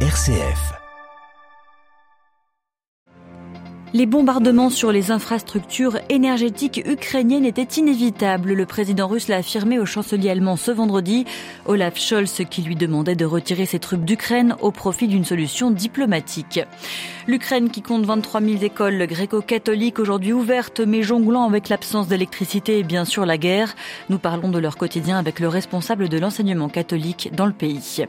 RCF. Les bombardements sur les infrastructures énergétiques ukrainiennes étaient inévitables. Le président russe l'a affirmé au chancelier allemand ce vendredi. Olaf Scholz qui lui demandait de retirer ses troupes d'Ukraine au profit d'une solution diplomatique. L'Ukraine qui compte 23 000 écoles gréco-catholiques aujourd'hui ouvertes mais jonglant avec l'absence d'électricité et bien sûr la guerre. Nous parlons de leur quotidien avec le responsable de l'enseignement catholique dans le pays.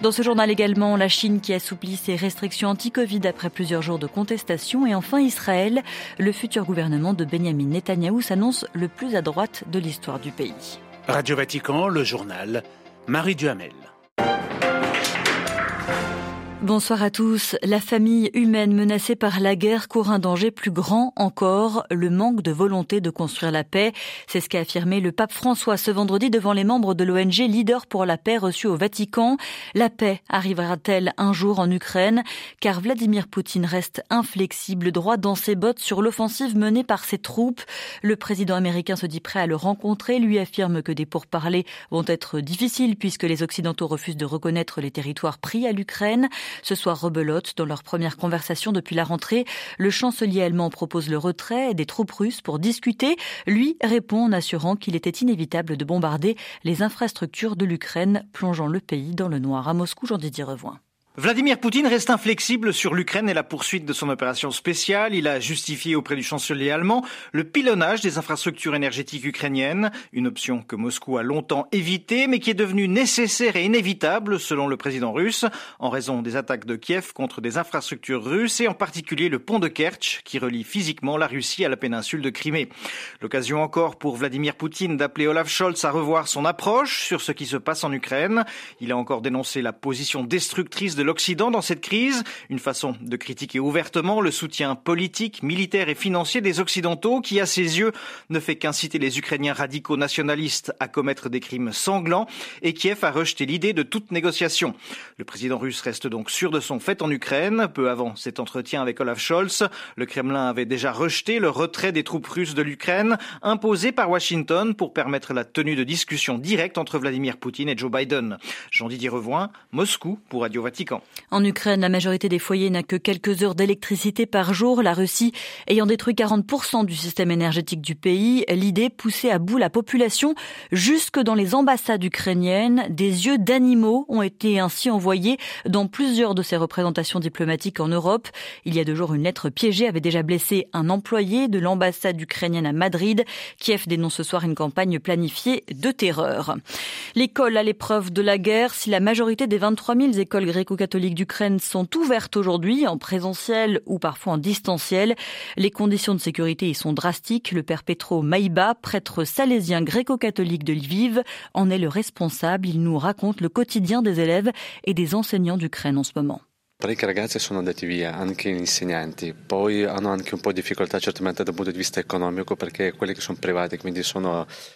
Dans ce journal également, la Chine qui assouplit ses restrictions anti-Covid après plusieurs jours de contestation et enfin Israël, le futur gouvernement de Benjamin Netanyahou s'annonce le plus à droite de l'histoire du pays. Radio Vatican, le journal, Marie Duhamel. Bonsoir à tous. La famille humaine menacée par la guerre court un danger plus grand encore, le manque de volonté de construire la paix. C'est ce qu'a affirmé le pape François ce vendredi devant les membres de l'ONG Leader pour la paix reçus au Vatican. La paix arrivera-t-elle un jour en Ukraine? Car Vladimir Poutine reste inflexible, droit dans ses bottes sur l'offensive menée par ses troupes. Le président américain se dit prêt à le rencontrer, lui affirme que des pourparlers vont être difficiles puisque les Occidentaux refusent de reconnaître les territoires pris à l'Ukraine. Ce soir, rebelote, dans leur première conversation depuis la rentrée, le chancelier allemand propose le retrait des troupes russes pour discuter. Lui répond en assurant qu'il était inévitable de bombarder les infrastructures de l'Ukraine, plongeant le pays dans le noir. À Moscou, Jean-Didier Revoin. Vladimir Poutine reste inflexible sur l'Ukraine et la poursuite de son opération spéciale. Il a justifié auprès du chancelier allemand le pilonnage des infrastructures énergétiques ukrainiennes, une option que Moscou a longtemps évitée, mais qui est devenue nécessaire et inévitable selon le président russe, en raison des attaques de Kiev contre des infrastructures russes et en particulier le pont de Kerch qui relie physiquement la Russie à la péninsule de Crimée. L'occasion encore pour Vladimir Poutine d'appeler Olaf Scholz à revoir son approche sur ce qui se passe en Ukraine. Il a encore dénoncé la position destructrice de l'Occident dans cette crise, une façon de critiquer ouvertement le soutien politique, militaire et financier des Occidentaux qui, à ses yeux, ne fait qu'inciter les Ukrainiens radicaux nationalistes à commettre des crimes sanglants et Kiev a rejeté l'idée de toute négociation. Le président russe reste donc sûr de son fait en Ukraine. Peu avant cet entretien avec Olaf Scholz, le Kremlin avait déjà rejeté le retrait des troupes russes de l'Ukraine imposé par Washington pour permettre la tenue de discussions directes entre Vladimir Poutine et Joe Biden. Jean-Didier Revoin, Moscou pour Radio Vatican. En Ukraine, la majorité des foyers n'a que quelques heures d'électricité par jour, la Russie ayant détruit 40% du système énergétique du pays. L'idée poussait à bout la population jusque dans les ambassades ukrainiennes. Des yeux d'animaux ont été ainsi envoyés dans plusieurs de ces représentations diplomatiques en Europe. Il y a deux jours, une lettre piégée avait déjà blessé un employé de l'ambassade ukrainienne à Madrid. Kiev dénonce ce soir une campagne planifiée de terreur. L'école à l'épreuve de la guerre, si la majorité des 23 000 écoles gréco catholiques d'Ukraine sont ouvertes aujourd'hui en présentiel ou parfois en distanciel. Les conditions de sécurité y sont drastiques. Le père Petro Maïba, prêtre salésien gréco-catholique de Lviv, en est le responsable. Il nous raconte le quotidien des élèves et des enseignants d'Ukraine en ce moment.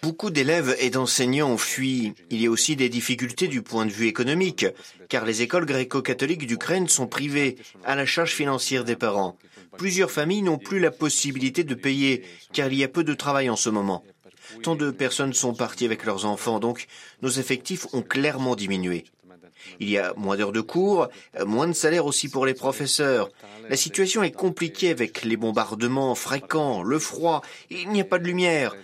Beaucoup d'élèves et d'enseignants ont fui. Il y a aussi des difficultés du point de vue économique, car les écoles gréco-catholiques d'Ukraine sont privées, à la charge financière des parents. Plusieurs familles n'ont plus la possibilité de payer, car il y a peu de travail en ce moment. Tant de personnes sont parties avec leurs enfants, donc nos effectifs ont clairement diminué. Il y a moins d'heures de cours, moins de salaire aussi pour les professeurs. La situation est compliquée avec les bombardements fréquents, le froid, il n'y a pas de lumière.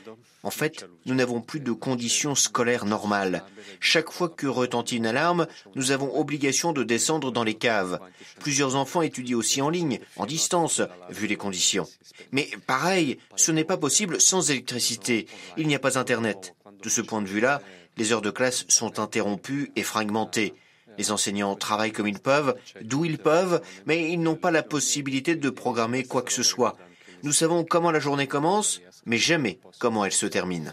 En fait, nous n'avons plus de conditions scolaires normales. Chaque fois que retentit une alarme, nous avons obligation de descendre dans les caves. Plusieurs enfants étudient aussi en ligne, en distance, vu les conditions. Mais pareil, ce n'est pas possible sans électricité. Il n'y a pas Internet. De ce point de vue-là, les heures de classe sont interrompues et fragmentées. Les enseignants travaillent comme ils peuvent, d'où ils peuvent, mais ils n'ont pas la possibilité de programmer quoi que ce soit. Nous savons comment la journée commence, mais jamais comment elle se termine.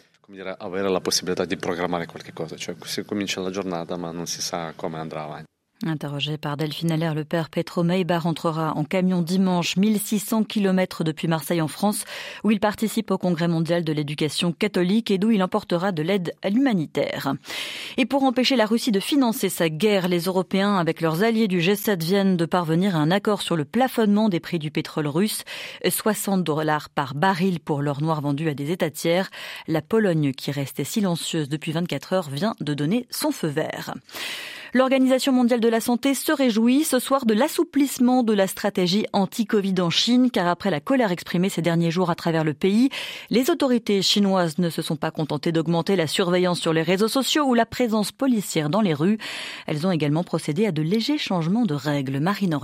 Interrogé par Delphine Allaire, le père Petro Meiba rentrera en camion dimanche 1600 km depuis Marseille en France, où il participe au Congrès mondial de l'éducation catholique et d'où il emportera de l'aide à l'humanitaire. Et pour empêcher la Russie de financer sa guerre, les Européens, avec leurs alliés du G7, viennent de parvenir à un accord sur le plafonnement des prix du pétrole russe, 60 dollars par baril pour l'or noir vendu à des États tiers. La Pologne, qui restait silencieuse depuis 24 heures, vient de donner son feu vert. L'Organisation mondiale de la santé se réjouit ce soir de l'assouplissement de la stratégie anti-Covid en Chine, car après la colère exprimée ces derniers jours à travers le pays, les autorités chinoises ne se sont pas contentées d'augmenter la surveillance sur les réseaux sociaux ou la présence policière dans les rues. Elles ont également procédé à de légers changements de règles. Marine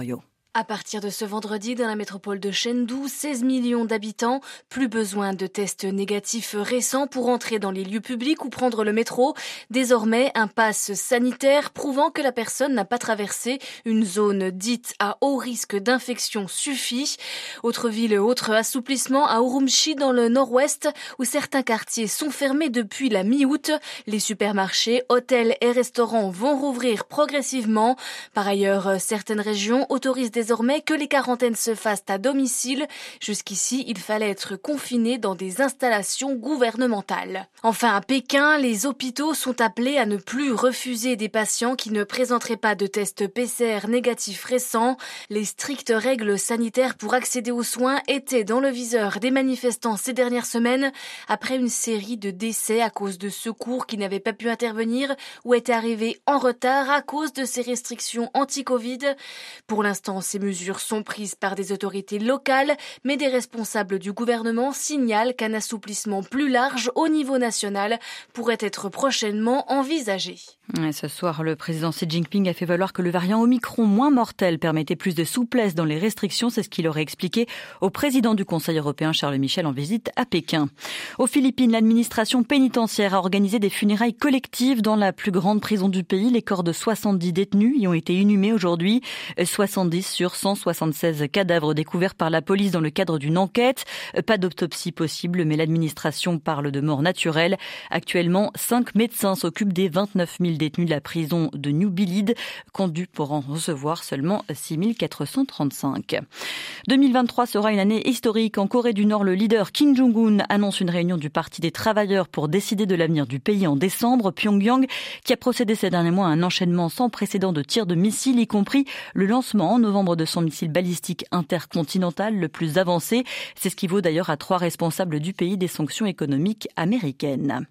à partir de ce vendredi, dans la métropole de Chengdu, 16 millions d'habitants, plus besoin de tests négatifs récents pour entrer dans les lieux publics ou prendre le métro. Désormais, un pass sanitaire prouvant que la personne n'a pas traversé une zone dite à haut risque d'infection suffit. Autre ville, autre assouplissement à Urumqi dans le nord-ouest où certains quartiers sont fermés depuis la mi-août. Les supermarchés, hôtels et restaurants vont rouvrir progressivement. Par ailleurs, certaines régions autorisent des désormais que les quarantaines se fassent à domicile. Jusqu'ici, il fallait être confiné dans des installations gouvernementales. Enfin, à Pékin, les hôpitaux sont appelés à ne plus refuser des patients qui ne présenteraient pas de test PCR négatif récent. Les strictes règles sanitaires pour accéder aux soins étaient dans le viseur des manifestants ces dernières semaines après une série de décès à cause de secours qui n'avaient pas pu intervenir ou étaient arrivés en retard à cause de ces restrictions anti-Covid. Pour l'instant, ces mesures sont prises par des autorités locales, mais des responsables du gouvernement signalent qu'un assouplissement plus large au niveau national pourrait être prochainement envisagé. Ce soir, le président Xi Jinping a fait valoir que le variant Omicron moins mortel permettait plus de souplesse dans les restrictions. C'est ce qu'il aurait expliqué au président du Conseil européen Charles Michel en visite à Pékin. Aux Philippines, l'administration pénitentiaire a organisé des funérailles collectives dans la plus grande prison du pays. Les corps de 70 détenus y ont été inhumés aujourd'hui. 70 sur 176 cadavres découverts par la police dans le cadre d'une enquête. Pas d'autopsie possible, mais l'administration parle de mort naturelle. Actuellement, cinq médecins s'occupent des 29 000 détenus de la prison de New Bilid, conduits pour en recevoir seulement 6 435. 2023 sera une année historique. En Corée du Nord, le leader Kim Jong-un annonce une réunion du Parti des travailleurs pour décider de l'avenir du pays en décembre. Pyongyang, qui a procédé ces derniers mois à un enchaînement sans précédent de tirs de missiles, y compris le lancement en novembre de son missile balistique intercontinental le plus avancé. C'est ce qui vaut d'ailleurs à trois responsables du pays des sanctions économiques américaines.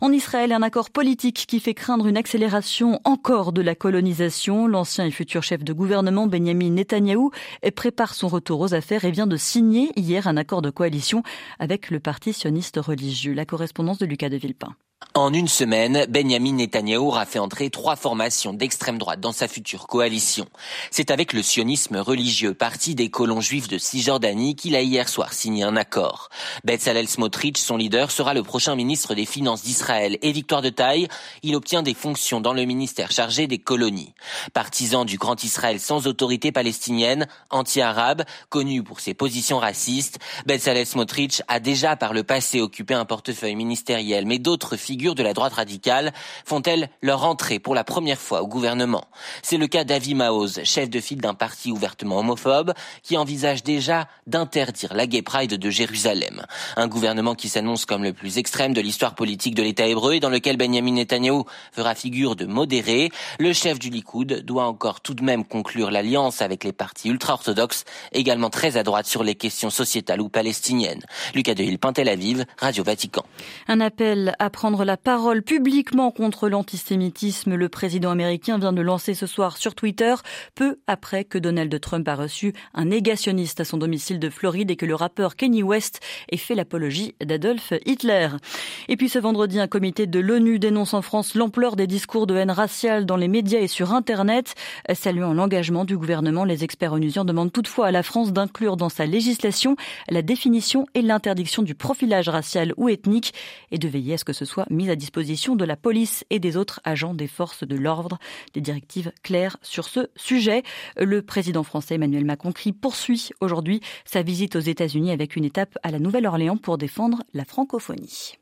En Israël, un accord politique qui fait craindre une accélération encore de la colonisation. L'ancien et futur chef de gouvernement Benjamin Netanyahou prépare son retour aux affaires et vient de signer hier un accord de coalition avec le parti sioniste religieux. La correspondance de Lucas de Villepin. En une semaine, Benjamin Netanyahu aura fait entrer trois formations d'extrême droite dans sa future coalition. C'est avec le sionisme religieux, parti des colons juifs de Cisjordanie, qu'il a hier soir signé un accord. Bezalel Smotrich, son leader, sera le prochain ministre des Finances d'Israël et victoire de taille, il obtient des fonctions dans le ministère chargé des colonies. Partisan du Grand Israël sans autorité palestinienne, anti-arabe, connu pour ses positions racistes, Bezalel Smotrich a déjà par le passé occupé un portefeuille ministériel, mais d'autres figures figures de la droite radicale font-elles leur entrée pour la première fois au gouvernement C'est le cas d'Avi Maoz, chef de file d'un parti ouvertement homophobe, qui envisage déjà d'interdire la Gay Pride de Jérusalem. Un gouvernement qui s'annonce comme le plus extrême de l'histoire politique de l'État hébreu et dans lequel Benjamin Netanyahu fera figure de modéré. Le chef du Likoud doit encore tout de même conclure l'alliance avec les partis ultra-orthodoxes, également très à droite sur les questions sociétales ou palestiniennes. Lucas de Hill, Tel Aviv, Radio Vatican. Un appel à prendre la parole publiquement contre l'antisémitisme. Le président américain vient de lancer ce soir sur Twitter, peu après que Donald Trump a reçu un négationniste à son domicile de Floride et que le rappeur Kenny West ait fait l'apologie d'Adolf Hitler. Et puis ce vendredi, un comité de l'ONU dénonce en France l'ampleur des discours de haine raciale dans les médias et sur Internet. Saluant l'engagement du gouvernement, les experts onusiens demandent toutefois à la France d'inclure dans sa législation la définition et l'interdiction du profilage racial ou ethnique et de veiller à ce que ce soit à disposition de la police et des autres agents des forces de l'ordre. Des directives claires sur ce sujet. Le président français Emmanuel Macron poursuit aujourd'hui sa visite aux États-Unis avec une étape à la Nouvelle-Orléans pour défendre la francophonie.